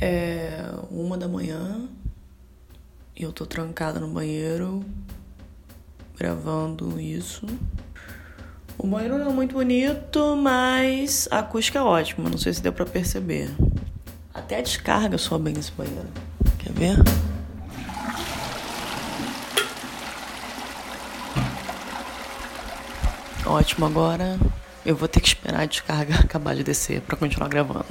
É uma da manhã e eu tô trancada no banheiro gravando isso. O banheiro não é muito bonito, mas a acústica é ótima. Não sei se deu pra perceber. Até a descarga soa bem nesse banheiro. Quer ver? Ótimo, agora eu vou ter que esperar a descarga acabar de descer para continuar gravando.